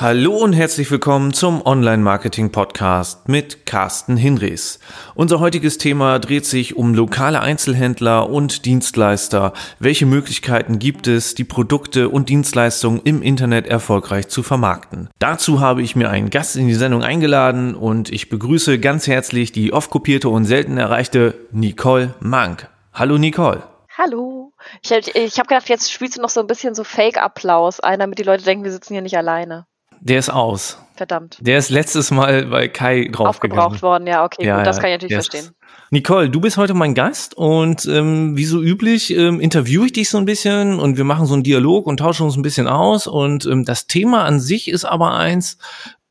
Hallo und herzlich willkommen zum Online-Marketing-Podcast mit Carsten Hinrichs. Unser heutiges Thema dreht sich um lokale Einzelhändler und Dienstleister. Welche Möglichkeiten gibt es, die Produkte und Dienstleistungen im Internet erfolgreich zu vermarkten? Dazu habe ich mir einen Gast in die Sendung eingeladen und ich begrüße ganz herzlich die oft kopierte und selten erreichte Nicole Mank. Hallo Nicole. Hallo. Ich, ich habe gedacht, jetzt spielst du noch so ein bisschen so Fake-Applaus ein, damit die Leute denken, wir sitzen hier nicht alleine. Der ist aus. Verdammt. Der ist letztes Mal bei Kai draufgegangen. Aufgebraucht worden, ja, okay, ja, gut, das kann ich natürlich verstehen. Nicole, du bist heute mein Gast und ähm, wie so üblich ähm, interviewe ich dich so ein bisschen und wir machen so einen Dialog und tauschen uns ein bisschen aus und ähm, das Thema an sich ist aber eins,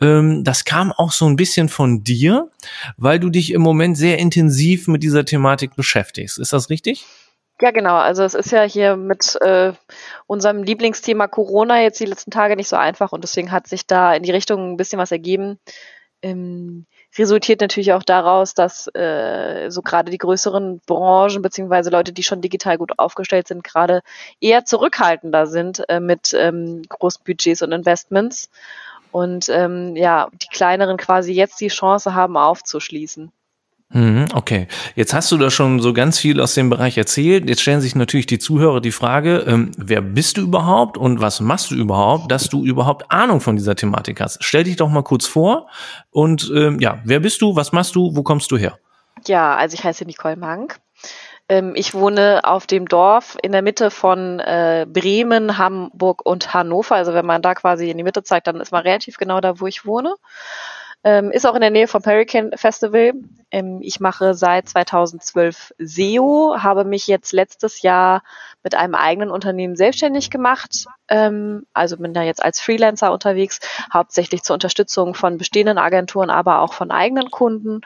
ähm, das kam auch so ein bisschen von dir, weil du dich im Moment sehr intensiv mit dieser Thematik beschäftigst. Ist das richtig? Ja, genau. Also es ist ja hier mit äh, unserem Lieblingsthema Corona jetzt die letzten Tage nicht so einfach und deswegen hat sich da in die Richtung ein bisschen was ergeben. Ähm, resultiert natürlich auch daraus, dass äh, so gerade die größeren Branchen beziehungsweise Leute, die schon digital gut aufgestellt sind, gerade eher zurückhaltender sind äh, mit ähm, großen Budgets und Investments und ähm, ja, die kleineren quasi jetzt die Chance haben aufzuschließen. Mhm, okay, jetzt hast du da schon so ganz viel aus dem Bereich erzählt. Jetzt stellen sich natürlich die Zuhörer die Frage, ähm, wer bist du überhaupt und was machst du überhaupt, dass du überhaupt Ahnung von dieser Thematik hast? Stell dich doch mal kurz vor und ähm, ja, wer bist du, was machst du, wo kommst du her? Ja, also ich heiße Nicole Mank. Ähm, ich wohne auf dem Dorf in der Mitte von äh, Bremen, Hamburg und Hannover. Also wenn man da quasi in die Mitte zeigt, dann ist man relativ genau da, wo ich wohne. Ähm, ist auch in der Nähe vom Hurricane Festival. Ähm, ich mache seit 2012 SEO, habe mich jetzt letztes Jahr mit einem eigenen Unternehmen selbstständig gemacht. Ähm, also bin da jetzt als Freelancer unterwegs, hauptsächlich zur Unterstützung von bestehenden Agenturen, aber auch von eigenen Kunden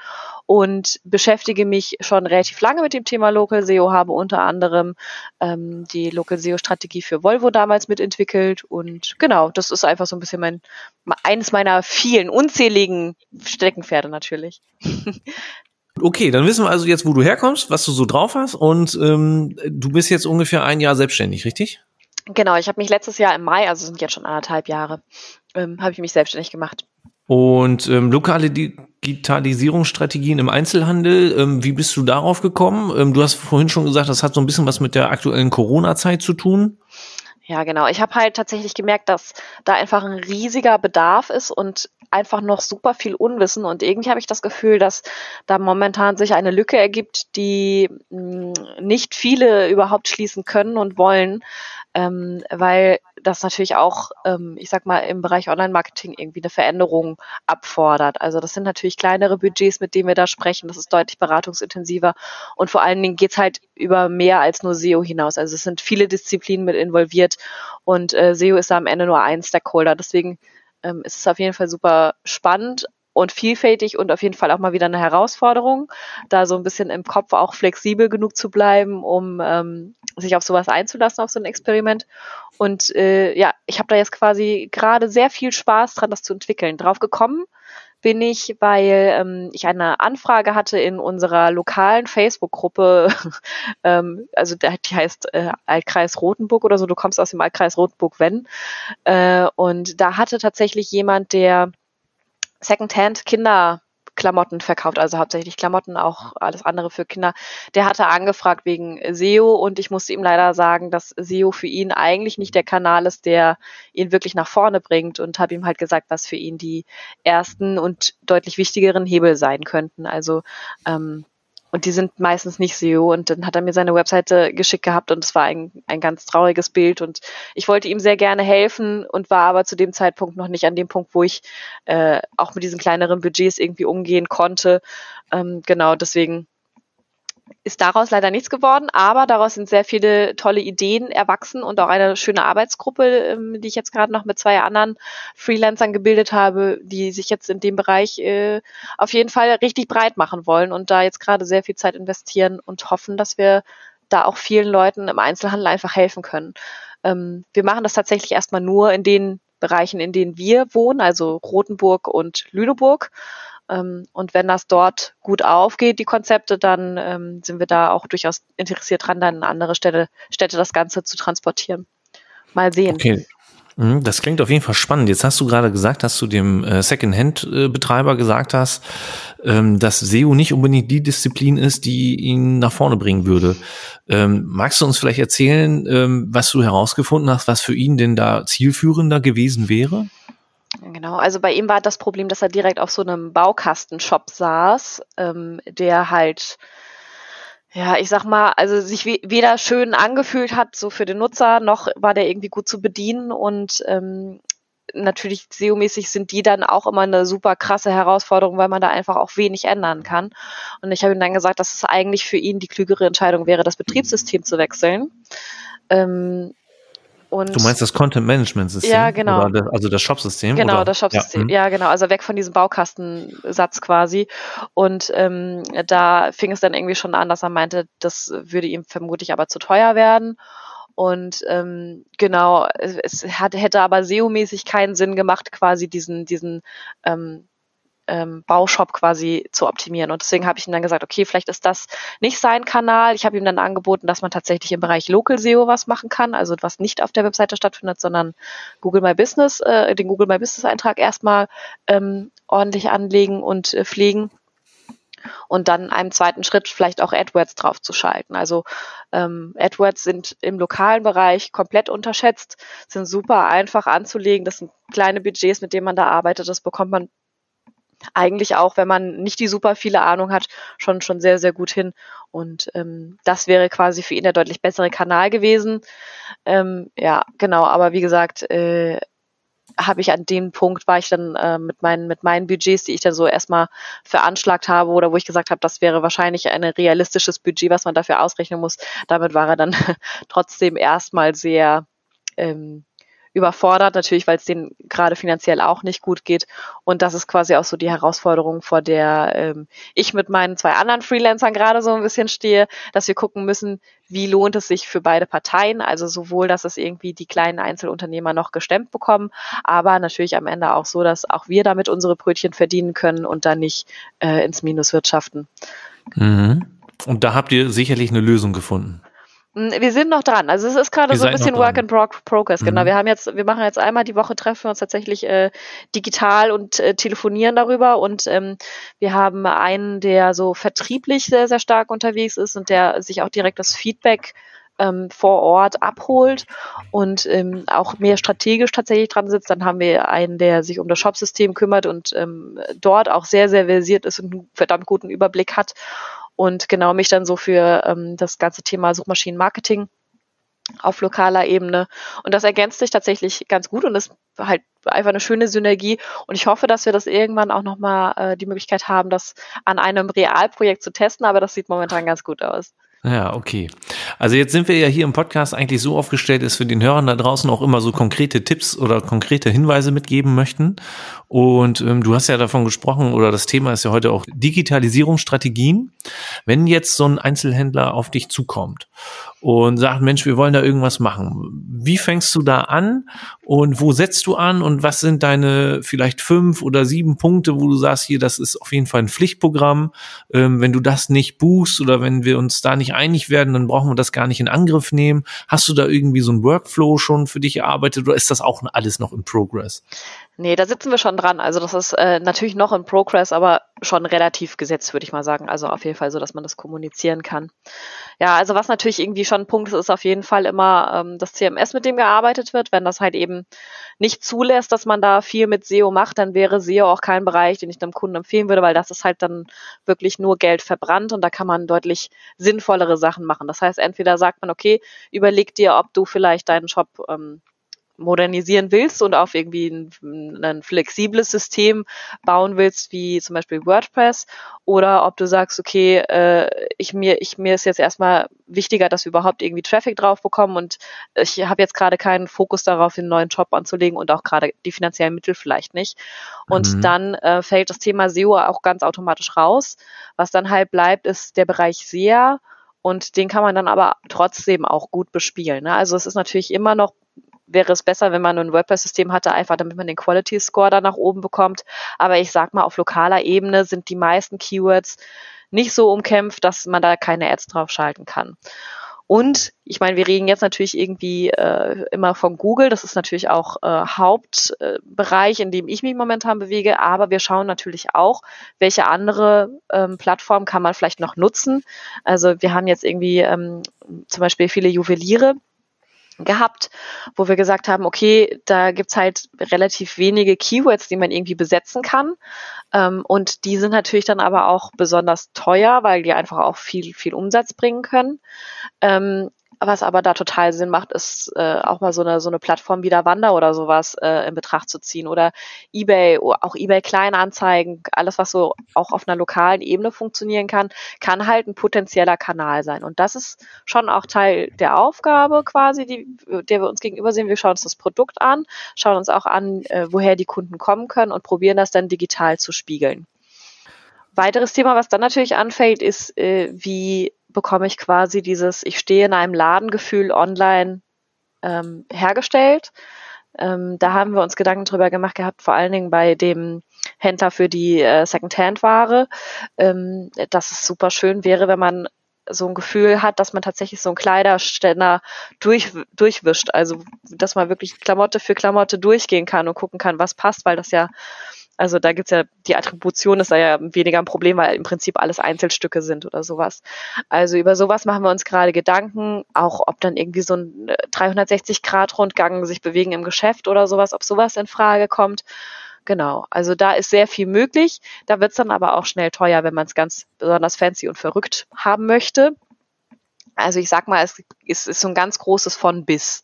und beschäftige mich schon relativ lange mit dem Thema Local SEO, habe unter anderem ähm, die Local SEO Strategie für Volvo damals mitentwickelt und genau, das ist einfach so ein bisschen mein eines meiner vielen unzähligen Steckenpferde natürlich. Okay, dann wissen wir also jetzt, wo du herkommst, was du so drauf hast und ähm, du bist jetzt ungefähr ein Jahr selbstständig, richtig? Genau, ich habe mich letztes Jahr im Mai, also sind jetzt schon anderthalb Jahre, ähm, habe ich mich selbstständig gemacht. Und ähm, lokale Digitalisierungsstrategien im Einzelhandel, ähm, wie bist du darauf gekommen? Ähm, du hast vorhin schon gesagt, das hat so ein bisschen was mit der aktuellen Corona-Zeit zu tun. Ja, genau. Ich habe halt tatsächlich gemerkt, dass da einfach ein riesiger Bedarf ist und einfach noch super viel Unwissen. Und irgendwie habe ich das Gefühl, dass da momentan sich eine Lücke ergibt, die mh, hm, nicht viele überhaupt schließen können und wollen, ähm, weil das natürlich auch, ähm, ich sag mal, im Bereich Online-Marketing irgendwie eine Veränderung abfordert. Also das sind natürlich kleinere Budgets, mit denen wir da sprechen. Das ist deutlich beratungsintensiver und vor allen Dingen geht's halt über mehr als nur SEO hinaus. Also es sind viele Disziplinen mit involviert und äh, SEO ist da am Ende nur ein Stakeholder. Deswegen ähm, ist es auf jeden Fall super spannend, und vielfältig und auf jeden Fall auch mal wieder eine Herausforderung, da so ein bisschen im Kopf auch flexibel genug zu bleiben, um ähm, sich auf sowas einzulassen, auf so ein Experiment. Und äh, ja, ich habe da jetzt quasi gerade sehr viel Spaß dran, das zu entwickeln. Drauf gekommen bin ich, weil ähm, ich eine Anfrage hatte in unserer lokalen Facebook-Gruppe, ähm, also die heißt äh, Altkreis Rotenburg oder so, du kommst aus dem Altkreis Rotenburg, wenn. Äh, und da hatte tatsächlich jemand, der Secondhand Kinderklamotten verkauft, also hauptsächlich Klamotten, auch alles andere für Kinder. Der hatte angefragt wegen SEO und ich musste ihm leider sagen, dass SEO für ihn eigentlich nicht der Kanal ist, der ihn wirklich nach vorne bringt und habe ihm halt gesagt, was für ihn die ersten und deutlich wichtigeren Hebel sein könnten. Also ähm, und die sind meistens nicht SEO. Und dann hat er mir seine Webseite geschickt gehabt und es war ein, ein ganz trauriges Bild. Und ich wollte ihm sehr gerne helfen und war aber zu dem Zeitpunkt noch nicht an dem Punkt, wo ich äh, auch mit diesen kleineren Budgets irgendwie umgehen konnte. Ähm, genau, deswegen ist daraus leider nichts geworden, aber daraus sind sehr viele tolle Ideen erwachsen und auch eine schöne Arbeitsgruppe, ähm, die ich jetzt gerade noch mit zwei anderen Freelancern gebildet habe, die sich jetzt in dem Bereich äh, auf jeden Fall richtig breit machen wollen und da jetzt gerade sehr viel Zeit investieren und hoffen, dass wir da auch vielen Leuten im Einzelhandel einfach helfen können. Ähm, wir machen das tatsächlich erstmal nur in den Bereichen, in denen wir wohnen, also Rothenburg und Lüneburg. Ähm, und wenn das dort gut aufgeht, die Konzepte, dann ähm, sind wir da auch durchaus interessiert dran, dann in andere Städte, Städte das Ganze zu transportieren. Mal sehen. Okay. Mhm, das klingt auf jeden Fall spannend. Jetzt hast du gerade gesagt, dass du dem äh, Second-Hand-Betreiber gesagt hast, ähm, dass SEO nicht unbedingt die Disziplin ist, die ihn nach vorne bringen würde. Magst du uns vielleicht erzählen, was du herausgefunden hast, was für ihn denn da zielführender gewesen wäre? Genau, also bei ihm war das Problem, dass er direkt auf so einem Baukastenshop saß, ähm, der halt ja, ich sag mal, also sich weder schön angefühlt hat, so für den Nutzer, noch war der irgendwie gut zu bedienen und ähm, natürlich SEO-mäßig sind die dann auch immer eine super krasse Herausforderung, weil man da einfach auch wenig ändern kann. Und ich habe ihm dann gesagt, dass es eigentlich für ihn die klügere Entscheidung wäre, das Betriebssystem zu wechseln. Ähm, und du meinst das Content Management System? Ja, genau. Das, also das Shop-System? Genau, oder? das Shop-System. Ja. ja. genau. Also weg von diesem Baukastensatz quasi. Und ähm, da fing es dann irgendwie schon an, dass er meinte, das würde ihm vermutlich aber zu teuer werden. Und ähm, genau, es hat, hätte aber SEO-mäßig keinen Sinn gemacht, quasi diesen, diesen ähm, ähm, Baushop quasi zu optimieren. Und deswegen habe ich ihm dann gesagt, okay, vielleicht ist das nicht sein Kanal. Ich habe ihm dann angeboten, dass man tatsächlich im Bereich Local SEO was machen kann, also was nicht auf der Webseite stattfindet, sondern Google My Business, äh, den Google My Business Eintrag erstmal ähm, ordentlich anlegen und äh, pflegen und dann in einem zweiten Schritt vielleicht auch AdWords draufzuschalten. Also ähm, AdWords sind im lokalen Bereich komplett unterschätzt, sind super einfach anzulegen. Das sind kleine Budgets, mit denen man da arbeitet. Das bekommt man eigentlich auch, wenn man nicht die super viele Ahnung hat, schon schon sehr sehr gut hin. Und ähm, das wäre quasi für ihn der deutlich bessere Kanal gewesen. Ähm, ja, genau. Aber wie gesagt, äh, habe ich an dem Punkt war ich dann äh, mit meinen mit meinen Budgets, die ich dann so erstmal veranschlagt habe oder wo ich gesagt habe, das wäre wahrscheinlich ein realistisches Budget, was man dafür ausrechnen muss. Damit war er dann trotzdem erstmal sehr ähm, überfordert, natürlich, weil es denen gerade finanziell auch nicht gut geht. Und das ist quasi auch so die Herausforderung, vor der ähm, ich mit meinen zwei anderen Freelancern gerade so ein bisschen stehe, dass wir gucken müssen, wie lohnt es sich für beide Parteien, also sowohl, dass es irgendwie die kleinen Einzelunternehmer noch gestemmt bekommen, aber natürlich am Ende auch so, dass auch wir damit unsere Brötchen verdienen können und dann nicht äh, ins Minus wirtschaften. Mhm. Und da habt ihr sicherlich eine Lösung gefunden. Hm, wir sind noch dran. Also es ist gerade so ein bisschen Work in Progress. Genau. Mhm. Wir haben jetzt, wir machen jetzt einmal die Woche treffen wir uns tatsächlich äh, digital und äh, telefonieren darüber. Und ähm, wir haben einen, der so vertrieblich sehr, sehr stark unterwegs ist und der sich auch direkt das Feedback ähm, vor Ort abholt und ähm, auch mehr strategisch tatsächlich dran sitzt. Dann haben wir einen, der sich um das Shopsystem kümmert und ähm, dort auch sehr, sehr versiert ist und einen verdammt guten Überblick hat und genau mich dann so für ähm, das ganze Thema Suchmaschinenmarketing auf lokaler Ebene. Und das ergänzt sich tatsächlich ganz gut und ist halt einfach eine schöne Synergie. Und ich hoffe, dass wir das irgendwann auch nochmal äh, die Möglichkeit haben, das an einem Realprojekt zu testen, aber das sieht momentan ganz gut aus. Ja, okay. Also jetzt sind wir ja hier im Podcast eigentlich so aufgestellt, dass wir den Hörern da draußen auch immer so konkrete Tipps oder konkrete Hinweise mitgeben möchten. Und ähm, du hast ja davon gesprochen, oder das Thema ist ja heute auch Digitalisierungsstrategien. Wenn jetzt so ein Einzelhändler auf dich zukommt und sagt, Mensch, wir wollen da irgendwas machen. Wie fängst du da an und wo setzt du an und was sind deine vielleicht fünf oder sieben Punkte, wo du sagst, hier, das ist auf jeden Fall ein Pflichtprogramm. Ähm, wenn du das nicht buchst oder wenn wir uns da nicht einig werden, dann brauchen wir das gar nicht in Angriff nehmen. Hast du da irgendwie so ein Workflow schon für dich erarbeitet oder ist das auch alles noch in Progress? Nee, da sitzen wir schon dran. Also das ist äh, natürlich noch in Progress, aber schon relativ gesetzt, würde ich mal sagen. Also auf jeden Fall so, dass man das kommunizieren kann. Ja, also was natürlich irgendwie schon ein Punkt ist, ist auf jeden Fall immer ähm, das CMS, mit dem gearbeitet wird. Wenn das halt eben nicht zulässt, dass man da viel mit SEO macht, dann wäre SEO auch kein Bereich, den ich dem Kunden empfehlen würde, weil das ist halt dann wirklich nur Geld verbrannt und da kann man deutlich sinnvollere Sachen machen. Das heißt, entweder sagt man, okay, überleg dir, ob du vielleicht deinen Shop ähm, modernisieren willst und auf irgendwie ein, ein, flexibles System bauen willst, wie zum Beispiel WordPress, oder ob du sagst, okay, äh, ich mir, ich mir ist jetzt erstmal wichtiger, dass wir überhaupt irgendwie Traffic drauf bekommen und ich habe jetzt gerade keinen Fokus darauf, den neuen Job anzulegen und auch gerade die finanziellen Mittel vielleicht nicht. Und mhm. dann äh, fällt das Thema SEO auch ganz automatisch raus. Was dann halt bleibt, ist der Bereich SEA. Und den kann man dann aber trotzdem auch gut bespielen. Ne? Also es ist natürlich immer noch wäre es besser, wenn man ein WordPress-System hatte, einfach damit man den Quality Score da nach oben bekommt. Aber ich sag mal, auf lokaler Ebene sind die meisten Keywords nicht so umkämpft, dass man da keine Ads drauf schalten kann. Und ich meine, wir reden jetzt natürlich irgendwie äh, immer von Google. Das ist natürlich auch äh, Hauptbereich, in dem ich mich momentan bewege. Aber wir schauen natürlich auch, welche andere ähm, Plattform kann man vielleicht noch nutzen. Also wir haben jetzt irgendwie ähm, zum Beispiel viele Juweliere, gehabt, wo wir gesagt haben, okay, da gibt's halt relativ wenige Keywords, die man irgendwie besetzen kann. Ähm, und die sind natürlich dann aber auch besonders teuer, weil die einfach auch viel, viel Umsatz bringen können. Ähm, was aber da total Sinn macht, ist äh, auch mal so eine so eine Plattform wie Davanda oder sowas äh, in Betracht zu ziehen oder eBay, auch eBay Kleinanzeigen, alles was so auch auf einer lokalen Ebene funktionieren kann, kann halt ein potenzieller Kanal sein und das ist schon auch Teil der Aufgabe quasi, die der wir uns gegenüber sehen. Wir schauen uns das Produkt an, schauen uns auch an, äh, woher die Kunden kommen können und probieren das dann digital zu spiegeln. Weiteres Thema, was dann natürlich anfällt, ist, äh, wie bekomme ich quasi dieses Ich stehe in einem Ladengefühl online ähm, hergestellt. Ähm, da haben wir uns Gedanken drüber gemacht gehabt, vor allen Dingen bei dem Händler für die äh, Second-Hand-Ware, ähm, dass es super schön wäre, wenn man so ein Gefühl hat, dass man tatsächlich so einen Kleiderständer durch, durchwischt. Also, dass man wirklich Klamotte für Klamotte durchgehen kann und gucken kann, was passt, weil das ja also da gibt's ja, die Attribution ist da ja weniger ein Problem, weil im Prinzip alles Einzelstücke sind oder sowas. Also über sowas machen wir uns gerade Gedanken, auch ob dann irgendwie so ein 360-Grad-Rundgang sich bewegen im Geschäft oder sowas, ob sowas in Frage kommt. Genau, also da ist sehr viel möglich. Da wird's dann aber auch schnell teuer, wenn man es ganz besonders fancy und verrückt haben möchte. Also ich sag mal, es ist so ein ganz großes von bis.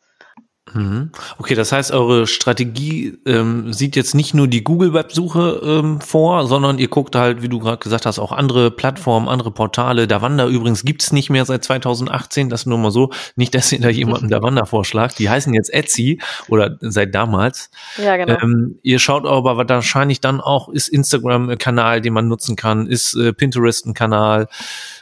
Mhm. Okay, das heißt, eure Strategie ähm, sieht jetzt nicht nur die Google-Websuche ähm, vor, sondern ihr guckt halt, wie du gerade gesagt hast, auch andere Plattformen, andere Portale. Davanda übrigens gibt's nicht mehr seit 2018, das nur mal so. Nicht, dass ihr da jemandem Davanda vorschlagt. Die heißen jetzt Etsy oder seit damals. Ja, genau. Ähm, ihr schaut aber wahrscheinlich dann auch, ist Instagram ein Kanal, den man nutzen kann, ist äh, Pinterest ein Kanal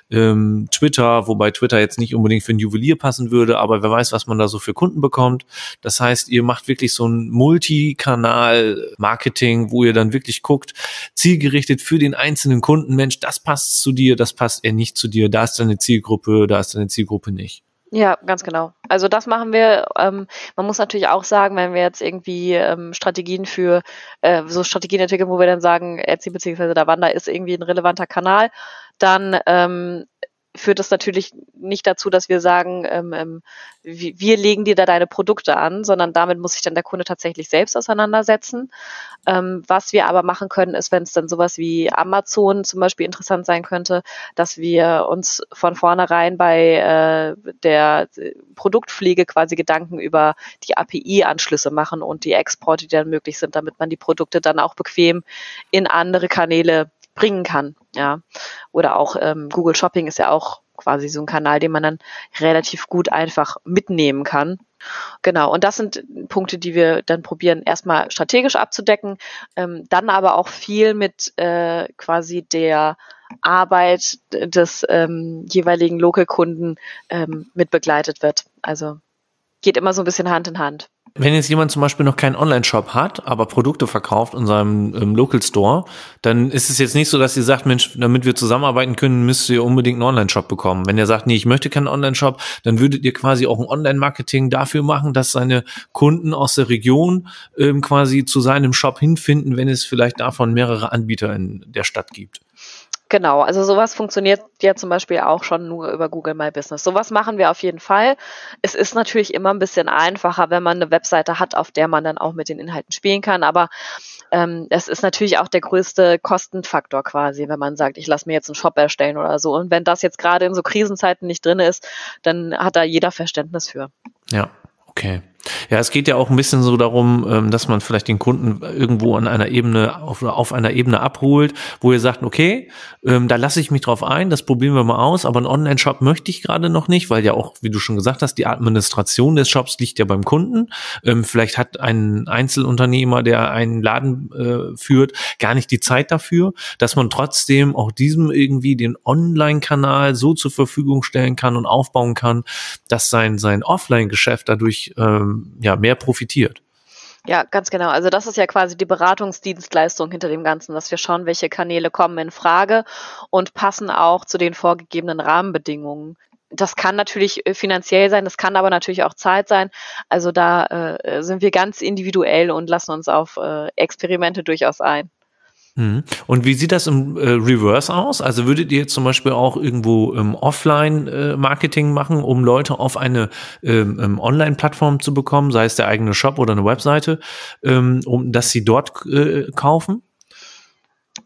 ähm, Twitter, wobei Twitter jetzt nicht unbedingt für ein Juwelier passen würde, aber wer weiß, was man da so für Kunden bekommt. Das heißt, ihr macht wirklich so ein Multikanal-Marketing, wo ihr dann wirklich guckt, zielgerichtet für den einzelnen Kunden, Mensch, das passt zu dir, das passt eher nicht zu dir, da ist deine Zielgruppe, da ist deine Zielgruppe nicht. Ja, ganz genau. Also das machen wir. Ähm, man muss natürlich auch sagen, wenn wir jetzt irgendwie ähm, Strategien für äh, so Strategien entwickeln, wo wir dann sagen, Etsy der Wander ist irgendwie ein relevanter Kanal, dann ähm, führt das natürlich nicht dazu, dass wir sagen, ähm, ähm, wir legen dir da deine Produkte an, sondern damit muss sich dann der Kunde tatsächlich selbst auseinandersetzen. Ähm, was wir aber machen können, ist, wenn es dann sowas wie Amazon zum Beispiel interessant sein könnte, dass wir uns von vornherein bei äh, der Produktpflege quasi Gedanken über die API-Anschlüsse machen und die Exporte, die dann möglich sind, damit man die Produkte dann auch bequem in andere Kanäle bringen kann. Ja. Oder auch ähm, Google Shopping ist ja auch quasi so ein Kanal, den man dann relativ gut einfach mitnehmen kann. Genau, und das sind Punkte, die wir dann probieren, erstmal strategisch abzudecken, ähm, dann aber auch viel mit äh, quasi der Arbeit des ähm, jeweiligen Local-Kunden ähm, mit begleitet wird. Also geht immer so ein bisschen Hand in Hand. Wenn jetzt jemand zum Beispiel noch keinen Online-Shop hat, aber Produkte verkauft in seinem ähm, Local Store, dann ist es jetzt nicht so, dass ihr sagt, Mensch, damit wir zusammenarbeiten können, müsst ihr unbedingt einen Online-Shop bekommen. Wenn ihr sagt, nee, ich möchte keinen Online-Shop, dann würdet ihr quasi auch ein Online-Marketing dafür machen, dass seine Kunden aus der Region ähm, quasi zu seinem Shop hinfinden, wenn es vielleicht davon mehrere Anbieter in der Stadt gibt. Genau, also sowas funktioniert ja zum Beispiel auch schon nur über Google My Business. Sowas machen wir auf jeden Fall. Es ist natürlich immer ein bisschen einfacher, wenn man eine Webseite hat, auf der man dann auch mit den Inhalten spielen kann. Aber ähm, es ist natürlich auch der größte Kostenfaktor quasi, wenn man sagt, ich lasse mir jetzt einen Shop erstellen oder so. Und wenn das jetzt gerade in so Krisenzeiten nicht drin ist, dann hat da jeder Verständnis für. Ja, okay. Ja, es geht ja auch ein bisschen so darum, ähm, dass man vielleicht den Kunden irgendwo an einer Ebene, auf, auf einer Ebene abholt, wo ihr sagt, okay, ähm, da lasse ich mich drauf ein, das probieren wir mal aus, aber einen Online-Shop möchte ich gerade noch nicht, weil ja auch, wie du schon gesagt hast, die Administration des Shops liegt ja beim Kunden. Ähm, vielleicht hat ein Einzelunternehmer, der einen Laden äh, führt, gar nicht die Zeit dafür, dass man trotzdem auch diesem irgendwie den Online-Kanal so zur Verfügung stellen kann und aufbauen kann, dass sein, sein Offline-Geschäft dadurch ähm, ja, mehr profitiert. Ja, ganz genau. Also das ist ja quasi die Beratungsdienstleistung hinter dem Ganzen, dass wir schauen, welche Kanäle kommen in Frage und passen auch zu den vorgegebenen Rahmenbedingungen. das kann natürlich äh, finanziell sein, das kann aber natürlich auch Zeit sein. Also da äh, sind wir ganz individuell und lassen uns auf äh, Experimente durchaus ein. Mhm. Und wie sieht das im äh, Reverse aus? Also würdet ihr zum Beispiel auch irgendwo ähm, Offline-Marketing äh, machen, um Leute auf eine ähm, ähm, Online-Plattform zu bekommen, sei es der eigene Shop oder eine Webseite, ähm, um dass sie dort äh, kaufen?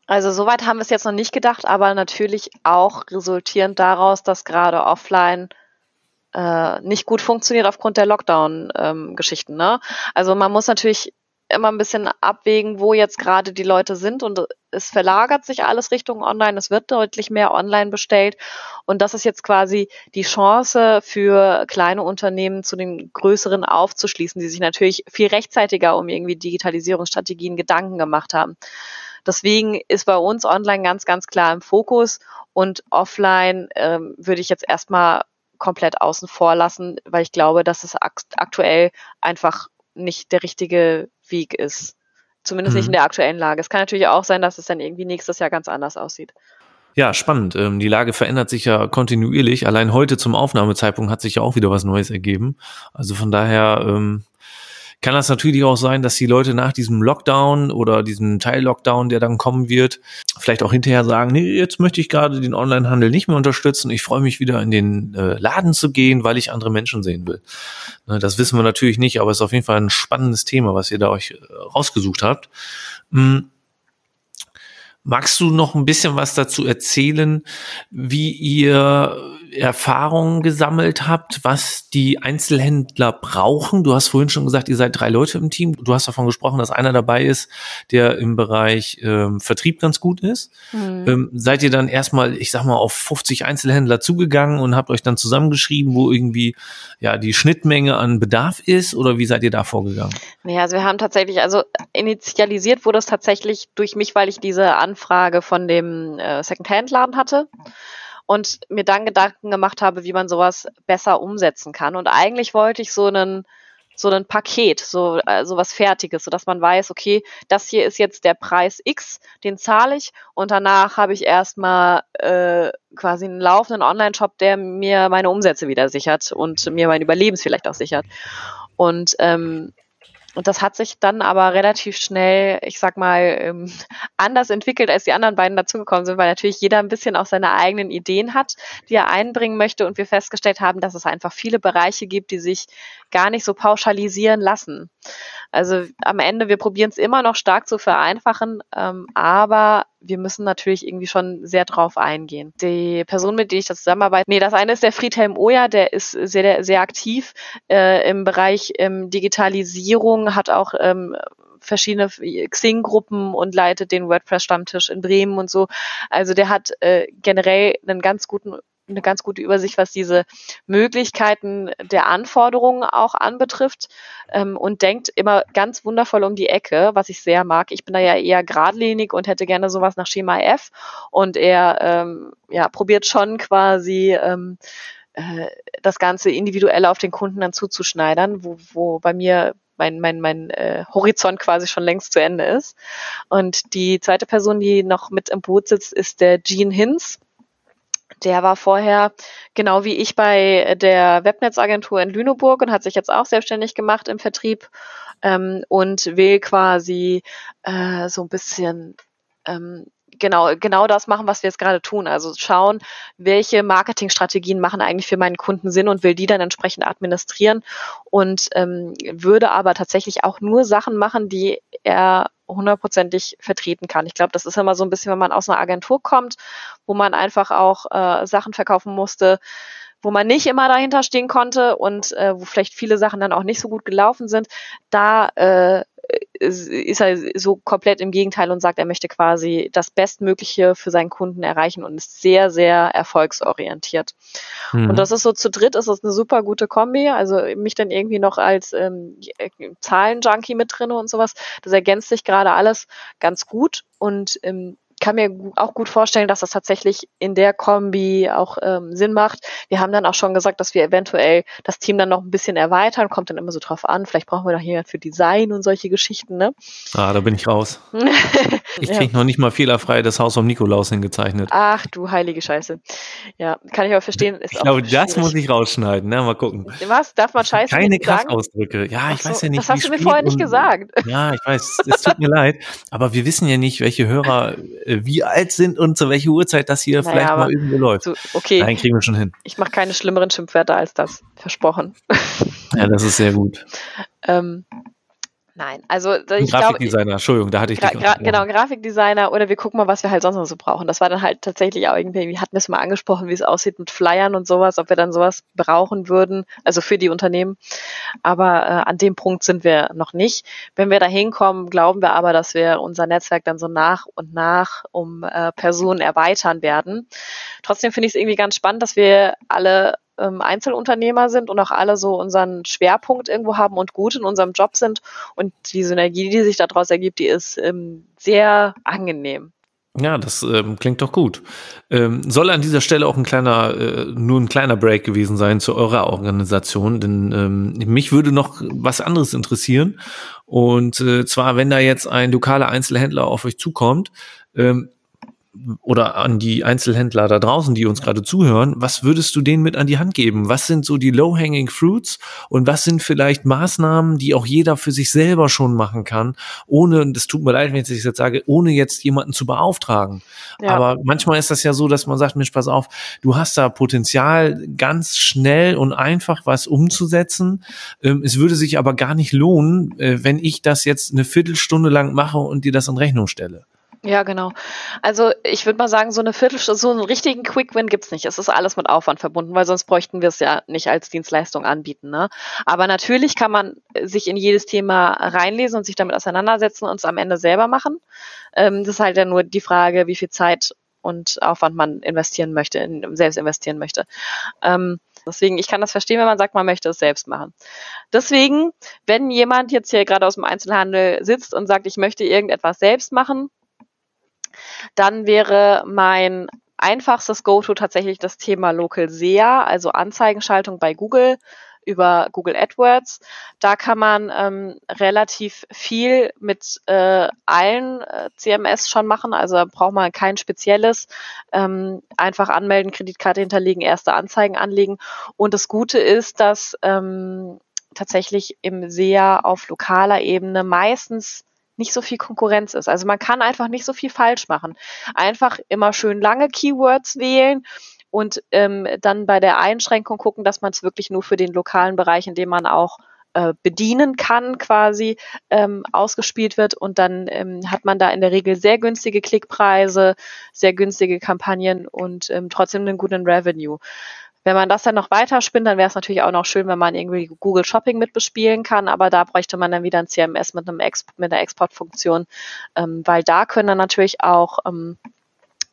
Also soweit haben wir es jetzt noch nicht gedacht, aber natürlich auch resultierend daraus, dass gerade offline äh, nicht gut funktioniert aufgrund der Lockdown-Geschichten. Ähm, ne? Also man muss natürlich immer ein bisschen abwägen, wo jetzt gerade die Leute sind und es verlagert sich alles Richtung Online. Es wird deutlich mehr online bestellt und das ist jetzt quasi die Chance für kleine Unternehmen zu den größeren aufzuschließen, die sich natürlich viel rechtzeitiger um irgendwie Digitalisierungsstrategien Gedanken gemacht haben. Deswegen ist bei uns online ganz, ganz klar im Fokus und offline ähm, würde ich jetzt erstmal komplett außen vor lassen, weil ich glaube, dass es aktuell einfach nicht der richtige Weg ist. Zumindest mhm. nicht in der aktuellen Lage. Es kann natürlich auch sein, dass es dann irgendwie nächstes Jahr ganz anders aussieht. Ja, spannend. Ähm, die Lage verändert sich ja kontinuierlich. Allein heute zum Aufnahmezeitpunkt hat sich ja auch wieder was Neues ergeben. Also von daher ähm, kann das natürlich auch sein, dass die Leute nach diesem Lockdown oder diesem Teil-Lockdown, der dann kommen wird, vielleicht auch hinterher sagen, nee, jetzt möchte ich gerade den Onlinehandel nicht mehr unterstützen. Ich freue mich wieder in den äh, Laden zu gehen, weil ich andere Menschen sehen will. Ne, das wissen wir natürlich nicht, aber es ist auf jeden Fall ein spannendes Thema, was ihr da euch äh, rausgesucht habt. Hm. Magst du noch ein bisschen was dazu erzählen, wie ihr Erfahrungen gesammelt habt, was die Einzelhändler brauchen? Du hast vorhin schon gesagt, ihr seid drei Leute im Team. Du hast davon gesprochen, dass einer dabei ist, der im Bereich ähm, Vertrieb ganz gut ist. Mhm. Ähm, seid ihr dann erstmal, ich sag mal, auf 50 Einzelhändler zugegangen und habt euch dann zusammengeschrieben, wo irgendwie ja die Schnittmenge an Bedarf ist? Oder wie seid ihr da vorgegangen? Naja, also wir haben tatsächlich, also initialisiert wurde es tatsächlich durch mich, weil ich diese Anfrage von dem äh, Secondhand-Laden hatte und mir dann Gedanken gemacht habe, wie man sowas besser umsetzen kann. Und eigentlich wollte ich so einen so ein Paket, so äh, was Fertiges, so dass man weiß, okay, das hier ist jetzt der Preis X, den zahle ich und danach habe ich erstmal äh, quasi einen laufenden Online-Shop, der mir meine Umsätze wieder sichert und mir mein Überlebens vielleicht auch sichert. Und ähm, und das hat sich dann aber relativ schnell, ich sag mal, ähm, anders entwickelt, als die anderen beiden dazugekommen sind, weil natürlich jeder ein bisschen auch seine eigenen Ideen hat, die er einbringen möchte. Und wir festgestellt haben, dass es einfach viele Bereiche gibt, die sich gar nicht so pauschalisieren lassen. Also am Ende, wir probieren es immer noch stark zu vereinfachen, ähm, aber wir müssen natürlich irgendwie schon sehr drauf eingehen. Die Person, mit der ich da zusammenarbeite, nee, das eine ist der Friedhelm Oja, der ist sehr, sehr aktiv äh, im Bereich ähm, Digitalisierung, hat auch ähm, verschiedene Xing-Gruppen und leitet den WordPress-Stammtisch in Bremen und so. Also der hat äh, generell einen ganz guten eine ganz gute Übersicht, was diese Möglichkeiten der Anforderungen auch anbetrifft ähm, und denkt immer ganz wundervoll um die Ecke, was ich sehr mag. Ich bin da ja eher geradlinig und hätte gerne sowas nach Schema F und er ähm, ja, probiert schon quasi ähm, äh, das Ganze individuell auf den Kunden dann zuzuschneidern, wo, wo bei mir mein, mein, mein äh, Horizont quasi schon längst zu Ende ist. Und die zweite Person, die noch mit im Boot sitzt, ist der Gene Hinz. Der war vorher genau wie ich bei der Webnetzagentur in Lüneburg und hat sich jetzt auch selbstständig gemacht im Vertrieb ähm, und will quasi äh, so ein bisschen ähm, genau, genau das machen, was wir jetzt gerade tun. Also schauen, welche Marketingstrategien machen eigentlich für meinen Kunden Sinn und will die dann entsprechend administrieren und ähm, würde aber tatsächlich auch nur Sachen machen, die er hundertprozentig vertreten kann. Ich glaube, das ist immer so ein bisschen, wenn man aus einer Agentur kommt, wo man einfach auch äh, Sachen verkaufen musste, wo man nicht immer dahinter stehen konnte und äh, wo vielleicht viele Sachen dann auch nicht so gut gelaufen sind, da äh, ist er so komplett im Gegenteil und sagt, er möchte quasi das Bestmögliche für seinen Kunden erreichen und ist sehr, sehr erfolgsorientiert. Mhm. Und das ist so zu dritt, ist das eine super gute Kombi. Also mich dann irgendwie noch als ähm, Zahlenjunkie mit drinne und sowas. Das ergänzt sich gerade alles ganz gut und ähm, kann mir auch gut vorstellen, dass das tatsächlich in der Kombi auch ähm, Sinn macht. Wir haben dann auch schon gesagt, dass wir eventuell das Team dann noch ein bisschen erweitern, kommt dann immer so drauf an. Vielleicht brauchen wir noch jemand für Design und solche Geschichten, ne? Ah, da bin ich raus. Ich krieg ja. noch nicht mal fehlerfrei das Haus vom Nikolaus hingezeichnet. Ach du heilige Scheiße. Ja, kann ich aber verstehen. Ist ich glaube, das muss ich rausschneiden. Ne? Mal gucken. Was? Darf man Scheiße Keine Kraftausdrücke. Ja, ich so, weiß ja nicht. Das hast du mir vorher nicht gesagt. Ja, ich weiß. Es tut mir leid. Aber wir wissen ja nicht, welche Hörer wie alt sind und zu welcher Uhrzeit das hier naja, vielleicht mal irgendwo läuft. So, okay. Nein, kriegen wir schon hin. Ich mache keine schlimmeren Schimpfwörter als das. Versprochen. Ja, das ist sehr gut. ähm, Nein, also ich Grafikdesigner, glaub, Entschuldigung, da hatte ich Gra Gra genau Grafikdesigner oder wir gucken mal, was wir halt sonst noch so brauchen. Das war dann halt tatsächlich auch irgendwie, wir hatten es mal angesprochen, wie es aussieht mit Flyern und sowas, ob wir dann sowas brauchen würden, also für die Unternehmen. Aber äh, an dem Punkt sind wir noch nicht. Wenn wir da hinkommen, glauben wir aber, dass wir unser Netzwerk dann so nach und nach um äh, Personen erweitern werden. Trotzdem finde ich es irgendwie ganz spannend, dass wir alle ähm, Einzelunternehmer sind und auch alle so unseren Schwerpunkt irgendwo haben und gut in unserem Job sind. Und die Synergie, die sich daraus ergibt, die ist ähm, sehr angenehm. Ja, das ähm, klingt doch gut. Ähm, soll an dieser Stelle auch ein kleiner, äh, nur ein kleiner Break gewesen sein zu eurer Organisation, denn ähm, mich würde noch was anderes interessieren. Und äh, zwar, wenn da jetzt ein lokaler Einzelhändler auf euch zukommt, ähm, oder an die Einzelhändler da draußen, die uns gerade zuhören, was würdest du denen mit an die Hand geben? Was sind so die low-hanging fruits und was sind vielleicht Maßnahmen, die auch jeder für sich selber schon machen kann, ohne, das tut mir leid, wenn ich das jetzt sage, ohne jetzt jemanden zu beauftragen. Ja. Aber manchmal ist das ja so, dass man sagt, Mensch, pass auf, du hast da Potenzial, ganz schnell und einfach was umzusetzen. Ähm, es würde sich aber gar nicht lohnen, äh, wenn ich das jetzt eine Viertelstunde lang mache und dir das in Rechnung stelle. Ja, genau. Also ich würde mal sagen, so eine Viertelstunde, so einen richtigen Quick-Win gibt's nicht. Es ist alles mit Aufwand verbunden, weil sonst bräuchten wir es ja nicht als Dienstleistung anbieten. Ne? Aber natürlich kann man sich in jedes Thema reinlesen und sich damit auseinandersetzen und es am Ende selber machen. Ähm, das ist halt ja nur die Frage, wie viel Zeit und Aufwand man investieren möchte, in, selbst investieren möchte. Ähm, Deswegen, ich kann das verstehen, wenn man sagt, man möchte es selbst machen. Deswegen, wenn jemand jetzt hier gerade aus dem Einzelhandel sitzt und sagt, ich möchte irgendetwas selbst machen, dann wäre mein einfachstes Go-To tatsächlich das Thema Local SEA, also Anzeigenschaltung bei Google über Google AdWords. Da kann man ähm, relativ viel mit äh, allen äh, CMS schon machen. Also da braucht man kein spezielles. Ähm, einfach anmelden, Kreditkarte hinterlegen, erste Anzeigen anlegen. Und das Gute ist, dass ähm, tatsächlich im SEA auf lokaler Ebene meistens nicht so viel Konkurrenz ist. Also man kann einfach nicht so viel falsch machen. Einfach immer schön lange Keywords wählen und ähm, dann bei der Einschränkung gucken, dass man es wirklich nur für den lokalen Bereich, in dem man auch äh, bedienen kann, quasi ähm, ausgespielt wird und dann ähm, hat man da in der Regel sehr günstige Klickpreise, sehr günstige Kampagnen und ähm, trotzdem einen guten Revenue. Wenn man das dann noch weiterspinnt, dann wäre es natürlich auch noch schön, wenn man irgendwie Google Shopping mit bespielen kann, aber da bräuchte man dann wieder ein CMS mit einem Ex mit einer Exportfunktion, ähm, weil da können dann natürlich auch ähm,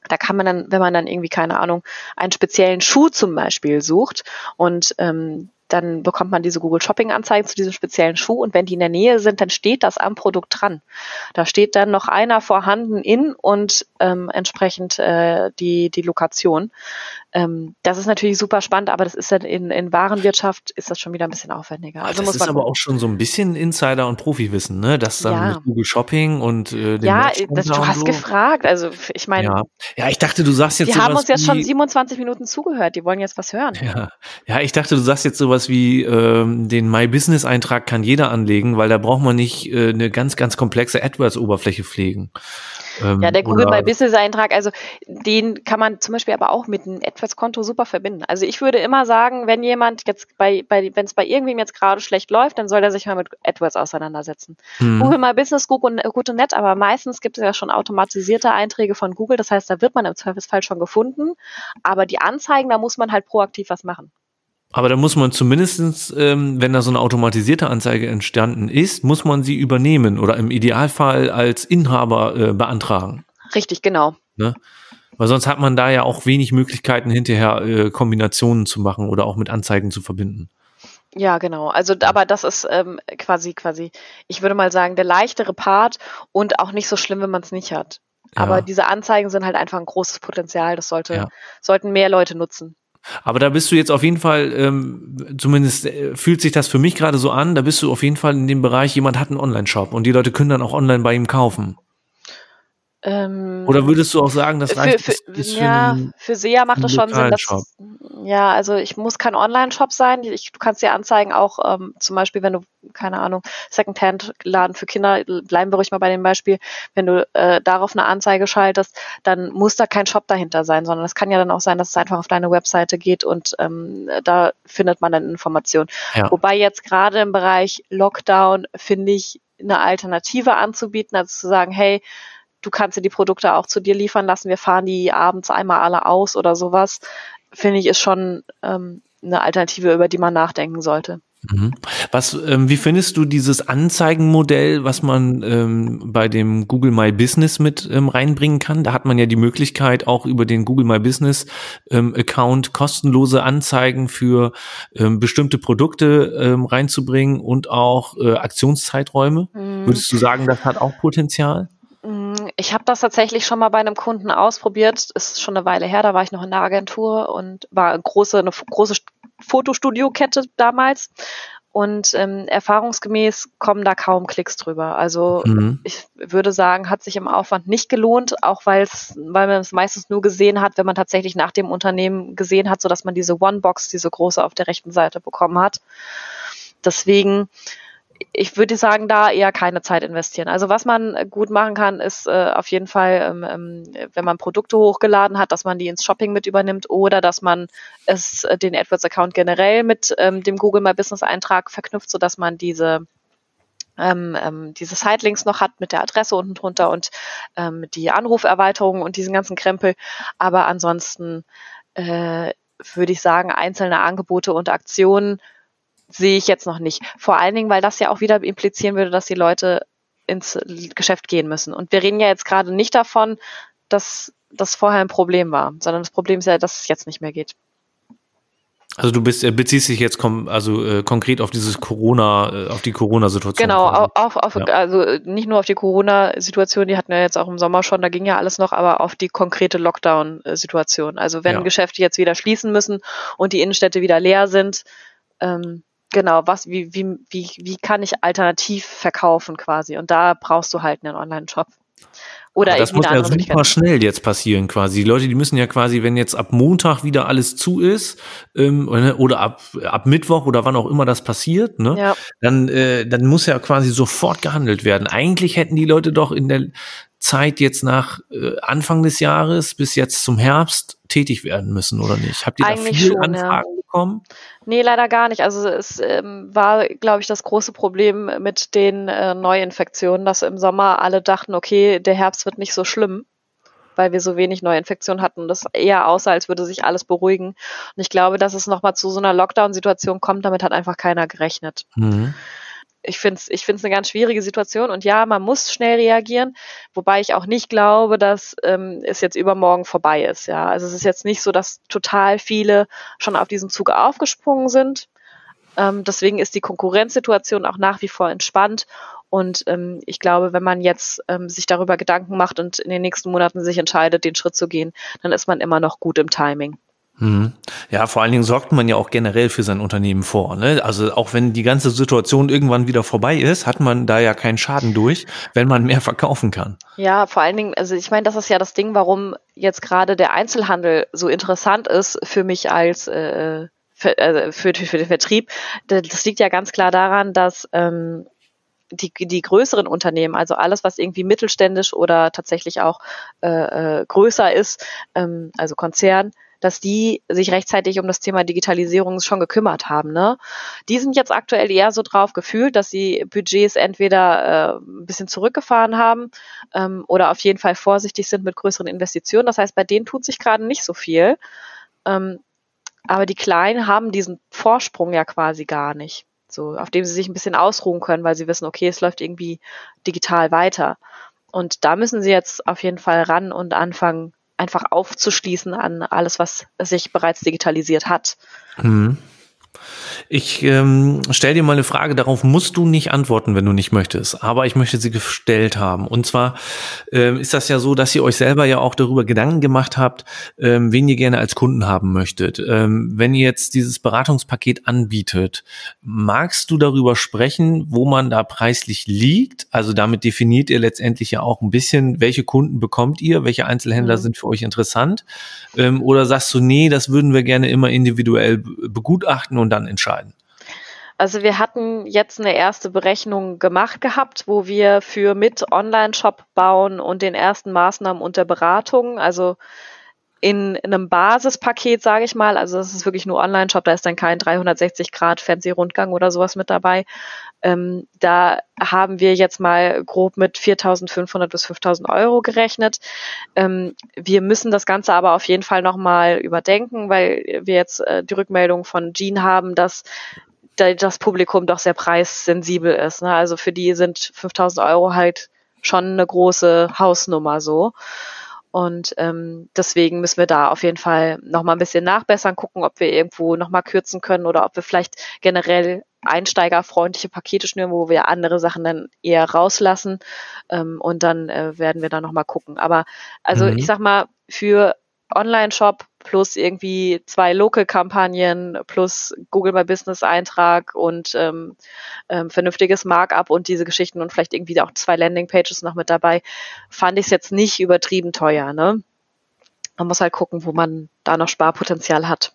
da kann man dann, wenn man dann irgendwie, keine Ahnung, einen speziellen Schuh zum Beispiel sucht und ähm, dann bekommt man diese Google Shopping Anzeigen zu diesem speziellen Schuh. Und wenn die in der Nähe sind, dann steht das am Produkt dran. Da steht dann noch einer vorhanden in und ähm, entsprechend äh, die, die Lokation. Ähm, das ist natürlich super spannend, aber das ist dann in, in Warenwirtschaft ist das schon wieder ein bisschen aufwendiger. Also das muss man ist aber auch schon so ein bisschen Insider- und Profiwissen, ne? Das dann ja. mit Google Shopping und äh, dem Ja, das, du hast so. gefragt. Also ich meine. Ja. ja, ich dachte, du sagst jetzt. Die haben uns jetzt schon 27 Minuten zugehört, die wollen jetzt was hören. Ja, ja ich dachte, du sagst jetzt sowas wie ähm, den My Business Eintrag kann jeder anlegen, weil da braucht man nicht äh, eine ganz, ganz komplexe AdWords-Oberfläche pflegen. Ähm, ja, der Google My Business Eintrag, also den kann man zum Beispiel aber auch mit einem AdWords-Konto super verbinden. Also ich würde immer sagen, wenn jemand jetzt bei, bei wenn es bei irgendwem jetzt gerade schlecht läuft, dann soll er sich mal mit AdWords auseinandersetzen. Hm. Google My Business und, gut und nett, aber meistens gibt es ja schon automatisierte Einträge von Google. Das heißt, da wird man im Zweifelsfall schon gefunden. Aber die Anzeigen, da muss man halt proaktiv was machen. Aber da muss man zumindestens, ähm, wenn da so eine automatisierte Anzeige entstanden ist, muss man sie übernehmen oder im Idealfall als Inhaber äh, beantragen. Richtig, genau. Ne? Weil sonst hat man da ja auch wenig Möglichkeiten, hinterher äh, Kombinationen zu machen oder auch mit Anzeigen zu verbinden. Ja, genau. Also, aber das ist ähm, quasi, quasi, ich würde mal sagen, der leichtere Part und auch nicht so schlimm, wenn man es nicht hat. Ja. Aber diese Anzeigen sind halt einfach ein großes Potenzial. Das sollte, ja. sollten mehr Leute nutzen. Aber da bist du jetzt auf jeden Fall, ähm, zumindest äh, fühlt sich das für mich gerade so an, da bist du auf jeden Fall in dem Bereich, jemand hat einen Online-Shop und die Leute können dann auch online bei ihm kaufen. Ähm, Oder würdest du auch sagen, das reicht für, für, ist für ja, für SEA macht es schon Sinn, dass, Shop. ja, also ich muss kein Online-Shop sein. Ich, du kannst dir anzeigen, auch ähm, zum Beispiel, wenn du, keine Ahnung, Secondhand-Laden für Kinder, bleiben wir ruhig mal bei dem Beispiel, wenn du äh, darauf eine Anzeige schaltest, dann muss da kein Shop dahinter sein, sondern es kann ja dann auch sein, dass es einfach auf deine Webseite geht und ähm, da findet man dann Informationen. Ja. Wobei jetzt gerade im Bereich Lockdown finde ich eine Alternative anzubieten, also zu sagen, hey, du kannst dir die Produkte auch zu dir liefern lassen, wir fahren die abends einmal alle aus oder sowas, finde ich, ist schon ähm, eine Alternative, über die man nachdenken sollte. Mhm. Was, ähm, wie findest du dieses Anzeigenmodell, was man ähm, bei dem Google My Business mit ähm, reinbringen kann? Da hat man ja die Möglichkeit, auch über den Google My Business ähm, Account kostenlose Anzeigen für ähm, bestimmte Produkte ähm, reinzubringen und auch äh, Aktionszeiträume. Mhm. Würdest du sagen, das hat auch Potenzial? Mm, ich habe das tatsächlich schon mal bei einem Kunden ausprobiert. Ist schon eine Weile her. Da war ich noch in der Agentur und war eine große, eine große Fotostudio-Kette damals. Und ähm, erfahrungsgemäß kommen da kaum Klicks drüber. Also mhm. ich würde sagen, hat sich im Aufwand nicht gelohnt, auch weil es, weil man es meistens nur gesehen hat, wenn man tatsächlich nach dem Unternehmen gesehen hat, so dass man diese One-Box, diese große auf der rechten Seite bekommen hat. Deswegen ich würde sagen, da eher keine Zeit investieren. Also was man gut machen kann, ist äh, auf jeden Fall, ähm, ähm, wenn man Produkte hochgeladen hat, dass man die ins Shopping mit übernimmt oder dass man es äh, den AdWords-Account generell mit ähm, dem Google My Business Eintrag verknüpft, so dass man diese ähm, ähm, diese Sitelinks noch hat mit der Adresse unten drunter und ähm, die Anruferweiterung und diesen ganzen Krempel. Aber ansonsten äh, würde ich sagen, einzelne Angebote und Aktionen sehe ich jetzt noch nicht. Vor allen Dingen, weil das ja auch wieder implizieren würde, dass die Leute ins Geschäft gehen müssen. Und wir reden ja jetzt gerade nicht davon, dass das vorher ein Problem war, sondern das Problem ist ja, dass es jetzt nicht mehr geht. Also du bist, äh, beziehst dich jetzt kom also äh, konkret auf dieses Corona, äh, auf die Corona-Situation. Genau, auf, auf, ja. also nicht nur auf die Corona-Situation, die hatten wir jetzt auch im Sommer schon, da ging ja alles noch, aber auf die konkrete Lockdown-Situation. Also wenn ja. Geschäfte jetzt wieder schließen müssen und die Innenstädte wieder leer sind, ähm, Genau, was, wie, wie, wie, wie kann ich alternativ verkaufen quasi? Und da brauchst du halt einen Online-Shop. Oder Aber das muss ja super schnell jetzt passieren quasi. Die Leute, die müssen ja quasi, wenn jetzt ab Montag wieder alles zu ist ähm, oder ab, ab Mittwoch oder wann auch immer das passiert, ne, ja. dann, äh, dann muss ja quasi sofort gehandelt werden. Eigentlich hätten die Leute doch in der Zeit jetzt nach äh, Anfang des Jahres bis jetzt zum Herbst tätig werden müssen, oder nicht? Habt ihr Eigentlich da viele schon, Anfragen ja. bekommen? Nee, leider gar nicht. Also es ähm, war, glaube ich, das große Problem mit den äh, Neuinfektionen, dass im Sommer alle dachten, okay, der Herbst wird nicht so schlimm, weil wir so wenig Neuinfektionen hatten. Das eher aussah, als würde sich alles beruhigen. Und ich glaube, dass es nochmal zu so einer Lockdown-Situation kommt, damit hat einfach keiner gerechnet. Mhm ich finde es ich find's eine ganz schwierige Situation und ja, man muss schnell reagieren, wobei ich auch nicht glaube, dass ähm, es jetzt übermorgen vorbei ist. Ja, also es ist jetzt nicht so, dass total viele schon auf diesen Zug aufgesprungen sind. Ähm, deswegen ist die Konkurrenzsituation auch nach wie vor entspannt und ähm, ich glaube, wenn man jetzt ähm, sich darüber Gedanken macht und in den nächsten Monaten sich entscheidet, den Schritt zu gehen, dann ist man immer noch gut im Timing. Mhm. Ja, vor allen Dingen sorgt man ja auch generell für sein Unternehmen vor. Ne? Also auch wenn die ganze Situation irgendwann wieder vorbei ist, hat man da ja keinen Schaden durch, wenn man mehr verkaufen kann. Ja, vor allen Dingen, also ich meine, das ist ja das Ding, warum jetzt gerade der Einzelhandel so interessant ist für mich als äh, für, äh, für, für den Vertrieb. Das liegt ja ganz klar daran, dass ähm, die, die größeren Unternehmen, also alles, was irgendwie mittelständisch oder tatsächlich auch äh, äh, größer ist, ähm, also Konzern, dass die sich rechtzeitig um das Thema Digitalisierung schon gekümmert haben. Ne? Die sind jetzt aktuell eher so drauf gefühlt, dass sie Budgets entweder äh, ein bisschen zurückgefahren haben ähm, oder auf jeden Fall vorsichtig sind mit größeren Investitionen. Das heißt, bei denen tut sich gerade nicht so viel. Ähm, aber die Kleinen haben diesen Vorsprung ja quasi gar nicht. So, auf dem sie sich ein bisschen ausruhen können, weil sie wissen, okay, es läuft irgendwie digital weiter. Und da müssen sie jetzt auf jeden Fall ran und anfangen, einfach aufzuschließen an alles, was sich bereits digitalisiert hat. Mhm. Ich ähm, stelle dir mal eine Frage, darauf musst du nicht antworten, wenn du nicht möchtest, aber ich möchte sie gestellt haben. Und zwar ähm, ist das ja so, dass ihr euch selber ja auch darüber Gedanken gemacht habt, ähm, wen ihr gerne als Kunden haben möchtet. Ähm, wenn ihr jetzt dieses Beratungspaket anbietet, magst du darüber sprechen, wo man da preislich liegt? Also damit definiert ihr letztendlich ja auch ein bisschen, welche Kunden bekommt ihr, welche Einzelhändler mhm. sind für euch interessant? Ähm, oder sagst du, nee, das würden wir gerne immer individuell begutachten und dann entscheiden? Also wir hatten jetzt eine erste Berechnung gemacht gehabt, wo wir für mit Online-Shop bauen und den ersten Maßnahmen unter Beratung, also in, in einem Basispaket, sage ich mal, also das ist wirklich nur Online-Shop, da ist dann kein 360 Grad Fernsehrundgang oder sowas mit dabei. Ähm, da haben wir jetzt mal grob mit 4.500 bis 5.000 Euro gerechnet. Ähm, wir müssen das Ganze aber auf jeden Fall nochmal überdenken, weil wir jetzt äh, die Rückmeldung von Jean haben, dass das Publikum doch sehr preissensibel ist. Ne? Also für die sind 5000 Euro halt schon eine große Hausnummer so. Und ähm, deswegen müssen wir da auf jeden Fall nochmal ein bisschen nachbessern, gucken, ob wir irgendwo nochmal kürzen können oder ob wir vielleicht generell einsteigerfreundliche Pakete schnüren, wo wir andere Sachen dann eher rauslassen. Ähm, und dann äh, werden wir da nochmal gucken. Aber also mhm. ich sag mal, für Online-Shop plus irgendwie zwei Local-Kampagnen plus Google My Business-Eintrag und ähm, ähm, vernünftiges Markup und diese Geschichten und vielleicht irgendwie auch zwei Landing-Pages noch mit dabei, fand ich es jetzt nicht übertrieben teuer. Ne? Man muss halt gucken, wo man da noch Sparpotenzial hat.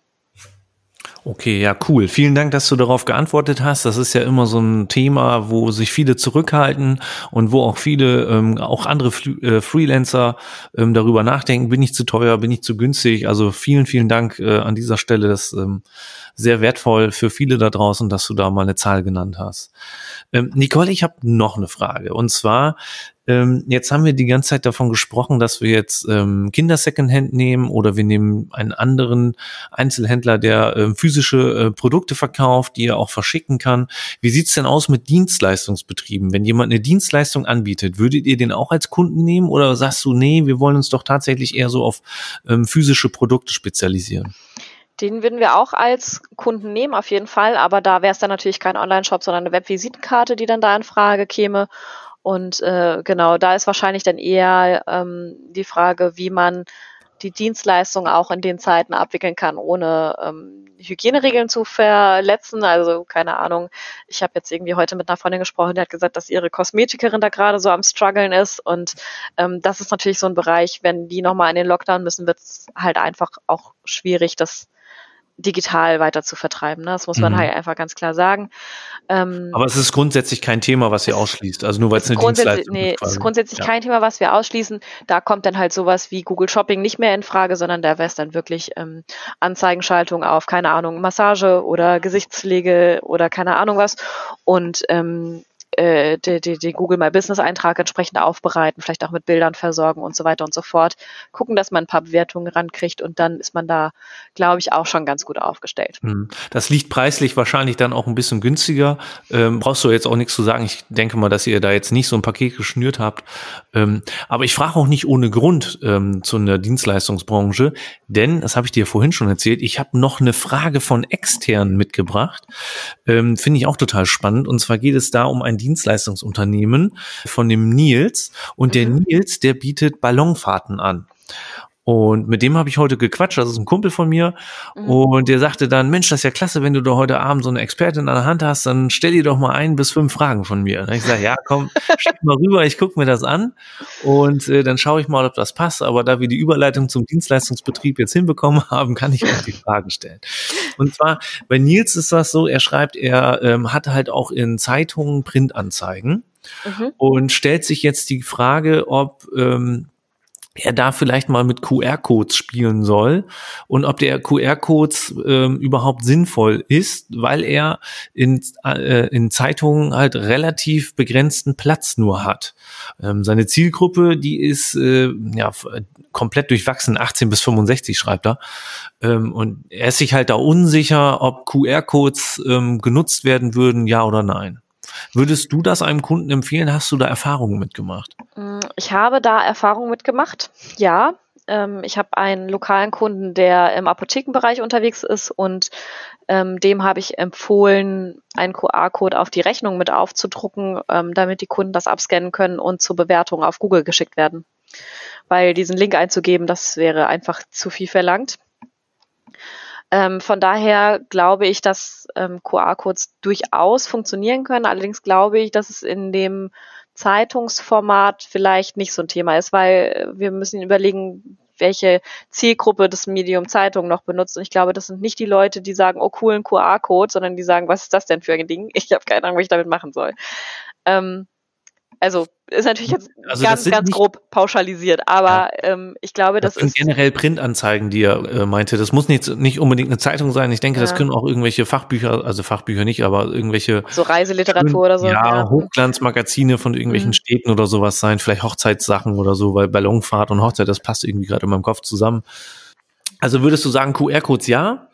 Okay, ja, cool. Vielen Dank, dass du darauf geantwortet hast. Das ist ja immer so ein Thema, wo sich viele zurückhalten und wo auch viele, ähm, auch andere Fl äh, Freelancer ähm, darüber nachdenken, bin ich zu teuer, bin ich zu günstig. Also vielen, vielen Dank äh, an dieser Stelle. Das ähm, sehr wertvoll für viele da draußen, dass du da mal eine Zahl genannt hast. Ähm, Nicole, ich habe noch eine Frage. Und zwar, ähm, jetzt haben wir die ganze Zeit davon gesprochen, dass wir jetzt ähm, Kinder Secondhand nehmen oder wir nehmen einen anderen Einzelhändler, der ähm, physische äh, Produkte verkauft, die er auch verschicken kann. Wie sieht's denn aus mit Dienstleistungsbetrieben? Wenn jemand eine Dienstleistung anbietet, würdet ihr den auch als Kunden nehmen oder sagst du, nee, wir wollen uns doch tatsächlich eher so auf ähm, physische Produkte spezialisieren? Den würden wir auch als Kunden nehmen, auf jeden Fall. Aber da wäre es dann natürlich kein Online-Shop, sondern eine Webvisitenkarte, die dann da in Frage käme. Und äh, genau, da ist wahrscheinlich dann eher ähm, die Frage, wie man die Dienstleistung auch in den Zeiten abwickeln kann, ohne ähm, Hygieneregeln zu verletzen. Also keine Ahnung. Ich habe jetzt irgendwie heute mit einer Freundin gesprochen, die hat gesagt, dass ihre Kosmetikerin da gerade so am struggeln ist. Und ähm, das ist natürlich so ein Bereich, wenn die nochmal in den Lockdown müssen, wird es halt einfach auch schwierig, das digital weiter zu vertreiben. Ne? Das muss man mhm. halt einfach ganz klar sagen. Ähm, Aber es ist grundsätzlich kein Thema, was ihr ausschließt. Also nur weil es eine Dienstleistung nee, ist. Nee, es ist grundsätzlich ja. kein Thema, was wir ausschließen. Da kommt dann halt sowas wie Google Shopping nicht mehr in Frage, sondern da wäre es dann wirklich ähm, Anzeigenschaltung auf, keine Ahnung, Massage oder Gesichtspflege oder keine Ahnung was. Und ähm, äh, die, die Google My Business Eintrag entsprechend aufbereiten, vielleicht auch mit Bildern versorgen und so weiter und so fort. Gucken, dass man ein paar Bewertungen rankriegt und dann ist man da, glaube ich, auch schon ganz gut aufgestellt. Hm. Das liegt preislich wahrscheinlich dann auch ein bisschen günstiger. Ähm, brauchst du jetzt auch nichts zu sagen. Ich denke mal, dass ihr da jetzt nicht so ein Paket geschnürt habt. Ähm, aber ich frage auch nicht ohne Grund ähm, zu einer Dienstleistungsbranche, denn, das habe ich dir vorhin schon erzählt, ich habe noch eine Frage von externen mitgebracht. Ähm, Finde ich auch total spannend. Und zwar geht es da um ein Dienstleistungsunternehmen von dem Nils und der mhm. Nils, der bietet Ballonfahrten an. Und mit dem habe ich heute gequatscht, das ist ein Kumpel von mir. Mhm. Und der sagte dann, Mensch, das ist ja klasse, wenn du da heute Abend so eine Expertin an der Hand hast, dann stell dir doch mal ein bis fünf Fragen von mir. Und ich sage, ja, komm, schick mal rüber, ich gucke mir das an und äh, dann schaue ich mal, ob das passt. Aber da wir die Überleitung zum Dienstleistungsbetrieb jetzt hinbekommen haben, kann ich auch die Fragen stellen. Und zwar, bei Nils ist das so, er schreibt, er ähm, hat halt auch in Zeitungen Printanzeigen. Mhm. Und stellt sich jetzt die Frage, ob ähm, er da vielleicht mal mit QR-Codes spielen soll und ob der QR-Codes ähm, überhaupt sinnvoll ist, weil er in, äh, in Zeitungen halt relativ begrenzten Platz nur hat. Ähm, seine Zielgruppe, die ist äh, ja komplett durchwachsen, 18 bis 65 schreibt er. Ähm, und er ist sich halt da unsicher, ob QR-Codes ähm, genutzt werden würden, ja oder nein. Würdest du das einem Kunden empfehlen? Hast du da Erfahrungen mitgemacht? Mm, ich habe da Erfahrungen mitgemacht, ja. Ähm, ich habe einen lokalen Kunden, der im Apothekenbereich unterwegs ist und ähm, dem habe ich empfohlen, einen QR-Code auf die Rechnung mit aufzudrucken, ähm, damit die Kunden das abscannen können und zur Bewertung auf Google geschickt werden. Weil diesen Link einzugeben, das wäre einfach zu viel verlangt. Ähm, von daher glaube ich, dass ähm, QR-Codes durchaus funktionieren können. Allerdings glaube ich, dass es in dem Zeitungsformat vielleicht nicht so ein Thema ist, weil wir müssen überlegen, welche Zielgruppe das Medium Zeitung noch benutzt. Und ich glaube, das sind nicht die Leute, die sagen, oh cool, ein QR-Code, sondern die sagen, was ist das denn für ein Ding? Ich habe keine Ahnung, was ich damit machen soll. Ähm, also ist natürlich jetzt also ganz, ganz grob pauschalisiert, aber ja. ähm, ich glaube, das, das sind ist generell Printanzeigen, die er äh, meinte. Das muss nicht, nicht unbedingt eine Zeitung sein. Ich denke, ja. das können auch irgendwelche Fachbücher, also Fachbücher nicht, aber irgendwelche so Reiseliteratur schön, oder so. Ja, ja. Hochglanzmagazine von irgendwelchen mhm. Städten oder sowas sein, vielleicht Hochzeitssachen oder so, weil Ballonfahrt und Hochzeit, das passt irgendwie gerade in meinem Kopf zusammen. Also würdest du sagen, QR-Codes ja?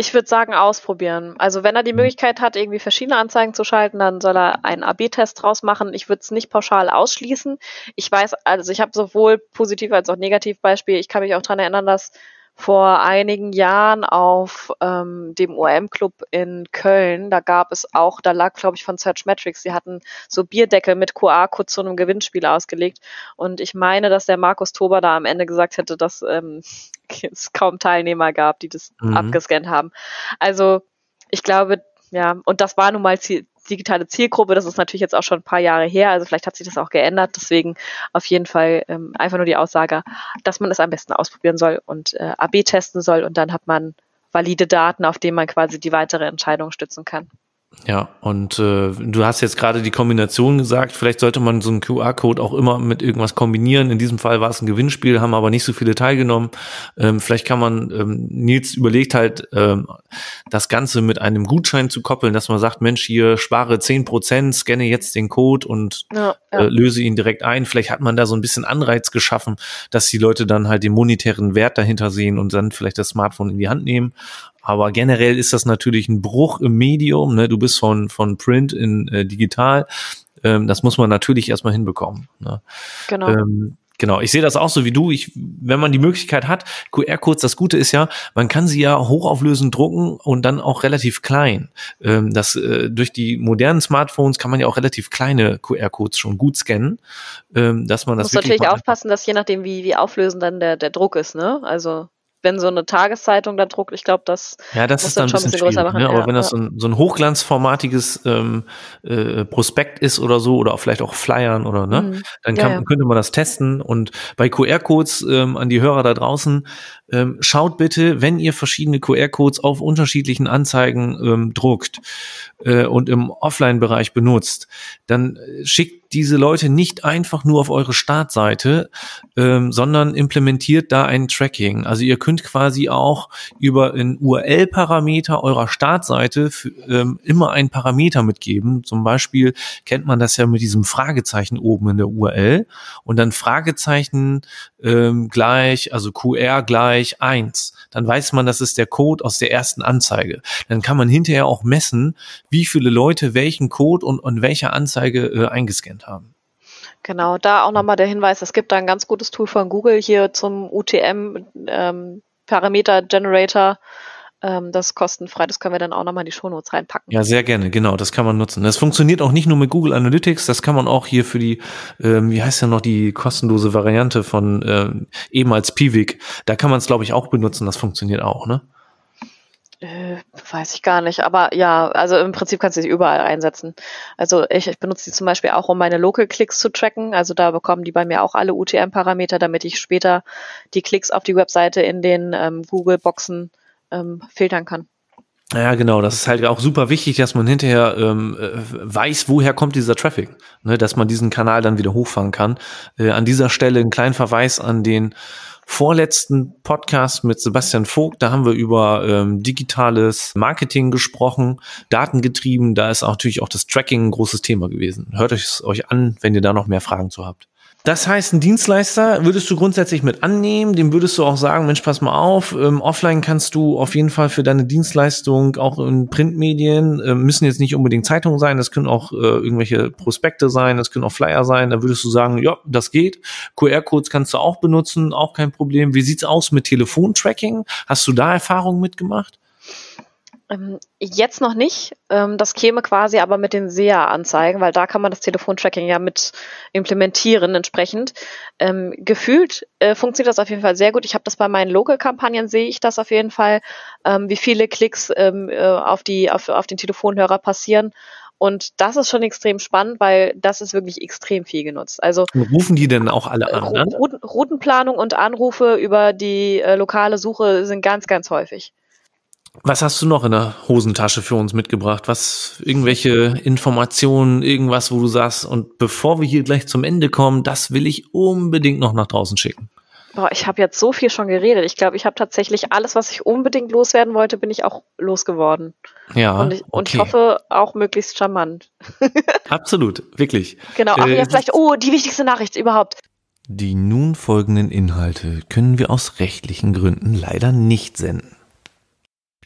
Ich würde sagen, ausprobieren. Also wenn er die mhm. Möglichkeit hat, irgendwie verschiedene Anzeigen zu schalten, dann soll er einen AB-Test draus machen. Ich würde es nicht pauschal ausschließen. Ich weiß, also ich habe sowohl positiv als auch negativ Beispiele. Ich kann mich auch daran erinnern, dass vor einigen Jahren auf ähm, dem OM-Club in Köln. Da gab es auch, da lag, glaube ich, von Search Metrics, die hatten so Bierdeckel mit QR-Code zu einem Gewinnspiel ausgelegt. Und ich meine, dass der Markus Tober da am Ende gesagt hätte, dass ähm, es kaum Teilnehmer gab, die das mhm. abgescannt haben. Also ich glaube, ja, und das war nun mal Ziel, digitale Zielgruppe. Das ist natürlich jetzt auch schon ein paar Jahre her, also vielleicht hat sich das auch geändert. Deswegen auf jeden Fall ähm, einfach nur die Aussage, dass man es am besten ausprobieren soll und äh, AB testen soll und dann hat man valide Daten, auf denen man quasi die weitere Entscheidung stützen kann. Ja, und äh, du hast jetzt gerade die Kombination gesagt, vielleicht sollte man so einen QR-Code auch immer mit irgendwas kombinieren. In diesem Fall war es ein Gewinnspiel, haben aber nicht so viele teilgenommen. Ähm, vielleicht kann man, ähm, Nils überlegt halt, ähm, das Ganze mit einem Gutschein zu koppeln, dass man sagt, Mensch, hier spare zehn Prozent, scanne jetzt den Code und ja, ja. Äh, löse ihn direkt ein. Vielleicht hat man da so ein bisschen Anreiz geschaffen, dass die Leute dann halt den monetären Wert dahinter sehen und dann vielleicht das Smartphone in die Hand nehmen. Aber generell ist das natürlich ein Bruch im Medium. Ne? Du bist von, von Print in äh, digital. Ähm, das muss man natürlich erstmal hinbekommen. Ne? Genau. Ähm, Genau, ich sehe das auch so wie du. Ich, wenn man die Möglichkeit hat, QR-Codes, das Gute ist ja, man kann sie ja hochauflösend drucken und dann auch relativ klein. Ähm, das äh, durch die modernen Smartphones kann man ja auch relativ kleine QR-Codes schon gut scannen, ähm, dass man das. Muss natürlich aufpassen, dass je nachdem wie wie auflösend dann der der Druck ist, ne? Also wenn so eine Tageszeitung da druckt, ich glaube, das ja, das ist dann schon ein bisschen, bisschen größer machen. Ne? Aber ja, wenn das so, ein, so ein hochglanzformatiges ähm, äh, Prospekt ist oder so oder auch vielleicht auch Flyern oder ne, mhm. dann kann, ja, könnte man das testen. Und bei QR-Codes ähm, an die Hörer da draußen ähm, schaut bitte, wenn ihr verschiedene QR-Codes auf unterschiedlichen Anzeigen ähm, druckt äh, und im Offline-Bereich benutzt, dann äh, schickt diese Leute nicht einfach nur auf eure Startseite, ähm, sondern implementiert da ein Tracking. Also ihr könnt quasi auch über einen URL-Parameter eurer Startseite ähm, immer einen Parameter mitgeben. Zum Beispiel kennt man das ja mit diesem Fragezeichen oben in der URL und dann Fragezeichen ähm, gleich, also QR gleich eins. Dann weiß man, das ist der Code aus der ersten Anzeige. Dann kann man hinterher auch messen, wie viele Leute welchen Code und, und welche Anzeige äh, eingescannt haben. Genau, da auch nochmal der Hinweis, es gibt da ein ganz gutes Tool von Google hier zum UTM ähm, Parameter Generator. Ähm, das ist kostenfrei, das können wir dann auch nochmal in die Shownotes reinpacken. Ja, sehr gerne, genau, das kann man nutzen. Das funktioniert auch nicht nur mit Google Analytics, das kann man auch hier für die, ähm, wie heißt ja noch die kostenlose Variante von ähm, eben als Piwik, da kann man es, glaube ich, auch benutzen, das funktioniert auch, ne? Äh, weiß ich gar nicht, aber ja, also im Prinzip kannst du sie überall einsetzen. Also ich, ich benutze die zum Beispiel auch, um meine Local Clicks zu tracken. Also da bekommen die bei mir auch alle UTM-Parameter, damit ich später die Klicks auf die Webseite in den ähm, Google-Boxen ähm, filtern kann. Ja, genau. Das ist halt auch super wichtig, dass man hinterher ähm, äh, weiß, woher kommt dieser Traffic, ne, dass man diesen Kanal dann wieder hochfahren kann. Äh, an dieser Stelle einen kleinen Verweis an den vorletzten Podcast mit Sebastian Vogt. Da haben wir über ähm, digitales Marketing gesprochen, datengetrieben. Da ist auch natürlich auch das Tracking ein großes Thema gewesen. Hört euch es euch an, wenn ihr da noch mehr Fragen zu habt. Das heißt, ein Dienstleister würdest du grundsätzlich mit annehmen, dem würdest du auch sagen, Mensch, pass mal auf, ähm, offline kannst du auf jeden Fall für deine Dienstleistung auch in Printmedien, äh, müssen jetzt nicht unbedingt Zeitungen sein, das können auch äh, irgendwelche Prospekte sein, das können auch Flyer sein, da würdest du sagen, ja, das geht. QR-Codes kannst du auch benutzen, auch kein Problem. Wie sieht's aus mit Telefontracking? Hast du da Erfahrungen mitgemacht? Ähm, jetzt noch nicht. Ähm, das käme quasi aber mit den SEA-Anzeigen, weil da kann man das Telefontracking ja mit implementieren entsprechend. Ähm, gefühlt äh, funktioniert das auf jeden Fall sehr gut. Ich habe das bei meinen Local-Kampagnen, sehe ich das auf jeden Fall, wie viele Klicks äh, auf, die, auf, auf den Telefonhörer passieren. Und das ist schon extrem spannend, weil das ist wirklich extrem viel genutzt. Also rufen die denn auch alle an? Ne? Routen, Routenplanung und Anrufe über die äh, lokale Suche sind ganz, ganz häufig. Was hast du noch in der Hosentasche für uns mitgebracht? Was, irgendwelche Informationen, irgendwas, wo du sagst, und bevor wir hier gleich zum Ende kommen, das will ich unbedingt noch nach draußen schicken. Boah, ich habe jetzt so viel schon geredet. Ich glaube, ich habe tatsächlich alles, was ich unbedingt loswerden wollte, bin ich auch losgeworden. Ja. Und ich, und ich hoffe auch möglichst charmant. Absolut, wirklich. Genau, ach äh, ja, vielleicht, oh, die wichtigste Nachricht überhaupt. Die nun folgenden Inhalte können wir aus rechtlichen Gründen leider nicht senden.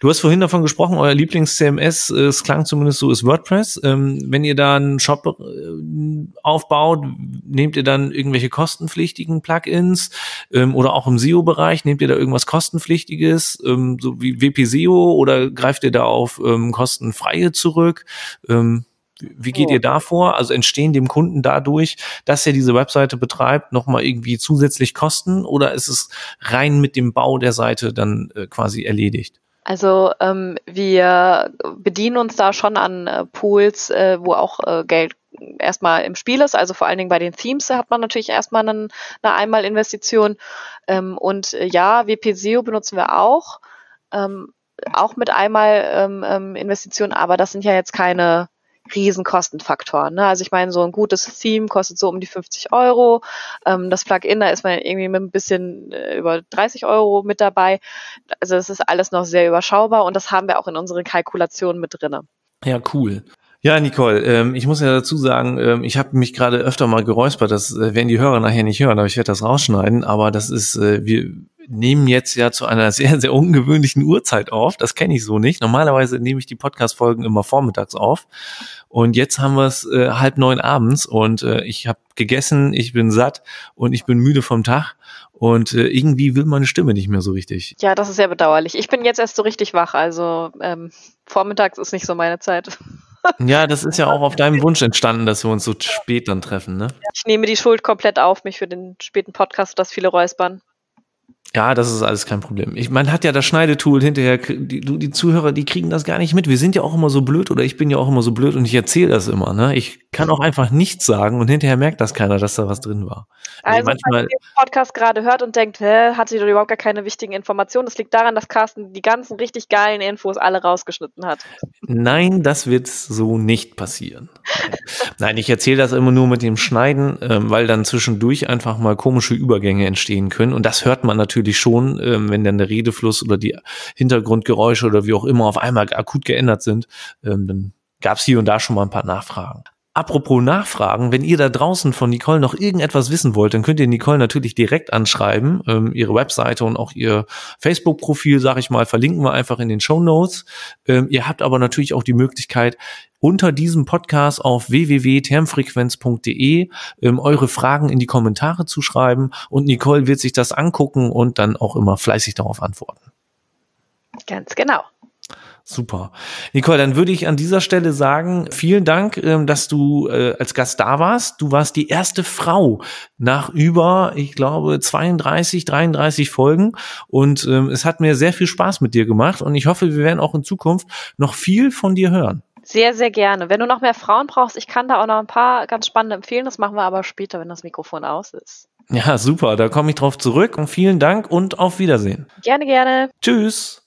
Du hast vorhin davon gesprochen, euer Lieblings-CMS, äh, es klang zumindest so, ist WordPress. Ähm, wenn ihr da einen Shop äh, aufbaut, nehmt ihr dann irgendwelche kostenpflichtigen Plugins ähm, oder auch im SEO-Bereich, nehmt ihr da irgendwas kostenpflichtiges, ähm, so wie WP SEO oder greift ihr da auf kostenfreie zurück? Wie geht ihr da vor? Also entstehen dem Kunden dadurch, dass er diese Webseite betreibt, nochmal irgendwie zusätzlich Kosten oder ist es rein mit dem Bau der Seite dann äh, quasi erledigt? Also ähm, wir bedienen uns da schon an äh, Pools, äh, wo auch äh, Geld erstmal im Spiel ist. Also vor allen Dingen bei den Themes hat man natürlich erstmal einen, eine Einmalinvestition. Ähm, und äh, ja, WP-SEO benutzen wir auch. Ähm, auch mit einmal ähm, ähm, Investitionen, aber das sind ja jetzt keine Riesenkostenfaktor. Ne? Also ich meine, so ein gutes Theme kostet so um die 50 Euro. Ähm, das Plugin, da ist man irgendwie mit ein bisschen äh, über 30 Euro mit dabei. Also es ist alles noch sehr überschaubar und das haben wir auch in unseren Kalkulationen mit drinne. Ja, cool. Ja, Nicole, ähm, ich muss ja dazu sagen, ähm, ich habe mich gerade öfter mal geräuspert, das äh, werden die Hörer nachher nicht hören, aber ich werde das rausschneiden, aber das ist, äh, wir nehmen jetzt ja zu einer sehr, sehr ungewöhnlichen Uhrzeit auf. Das kenne ich so nicht. Normalerweise nehme ich die Podcast-Folgen immer vormittags auf. Und jetzt haben wir es äh, halb neun abends und äh, ich habe gegessen, ich bin satt und ich bin müde vom Tag. Und äh, irgendwie will meine Stimme nicht mehr so richtig. Ja, das ist sehr bedauerlich. Ich bin jetzt erst so richtig wach. Also ähm, vormittags ist nicht so meine Zeit. Ja, das ist ja auch auf deinem Wunsch entstanden, dass wir uns so spät dann treffen, ne? Ich nehme die Schuld komplett auf mich für den späten Podcast, das viele räuspern. Ja, das ist alles kein Problem. Ich, man hat ja das Schneidetool hinterher, die, die Zuhörer, die kriegen das gar nicht mit. Wir sind ja auch immer so blöd oder ich bin ja auch immer so blöd und ich erzähle das immer. Ne? Ich kann auch einfach nichts sagen und hinterher merkt das keiner, dass da was drin war. Also, also wenn ihr den Podcast gerade hört und denkt, hä, hat sie doch überhaupt gar keine wichtigen Informationen, das liegt daran, dass Carsten die ganzen richtig geilen Infos alle rausgeschnitten hat. Nein, das wird so nicht passieren. Nein, ich erzähle das immer nur mit dem Schneiden, ähm, weil dann zwischendurch einfach mal komische Übergänge entstehen können und das hört man natürlich natürlich schon, ähm, wenn dann der Redefluss oder die Hintergrundgeräusche oder wie auch immer auf einmal akut geändert sind, ähm, dann gab es hier und da schon mal ein paar Nachfragen. Apropos Nachfragen, wenn ihr da draußen von Nicole noch irgendetwas wissen wollt, dann könnt ihr Nicole natürlich direkt anschreiben. Ähm, ihre Webseite und auch ihr Facebook-Profil, sag ich mal, verlinken wir einfach in den Show Notes. Ähm, ihr habt aber natürlich auch die Möglichkeit, unter diesem Podcast auf www.termfrequenz.de ähm, eure Fragen in die Kommentare zu schreiben und Nicole wird sich das angucken und dann auch immer fleißig darauf antworten. Ganz genau. Super. Nicole, dann würde ich an dieser Stelle sagen, vielen Dank, ähm, dass du äh, als Gast da warst. Du warst die erste Frau nach über, ich glaube, 32, 33 Folgen. Und ähm, es hat mir sehr viel Spaß mit dir gemacht. Und ich hoffe, wir werden auch in Zukunft noch viel von dir hören. Sehr, sehr gerne. Wenn du noch mehr Frauen brauchst, ich kann da auch noch ein paar ganz spannende empfehlen. Das machen wir aber später, wenn das Mikrofon aus ist. Ja, super. Da komme ich drauf zurück. Und vielen Dank und auf Wiedersehen. Gerne, gerne. Tschüss.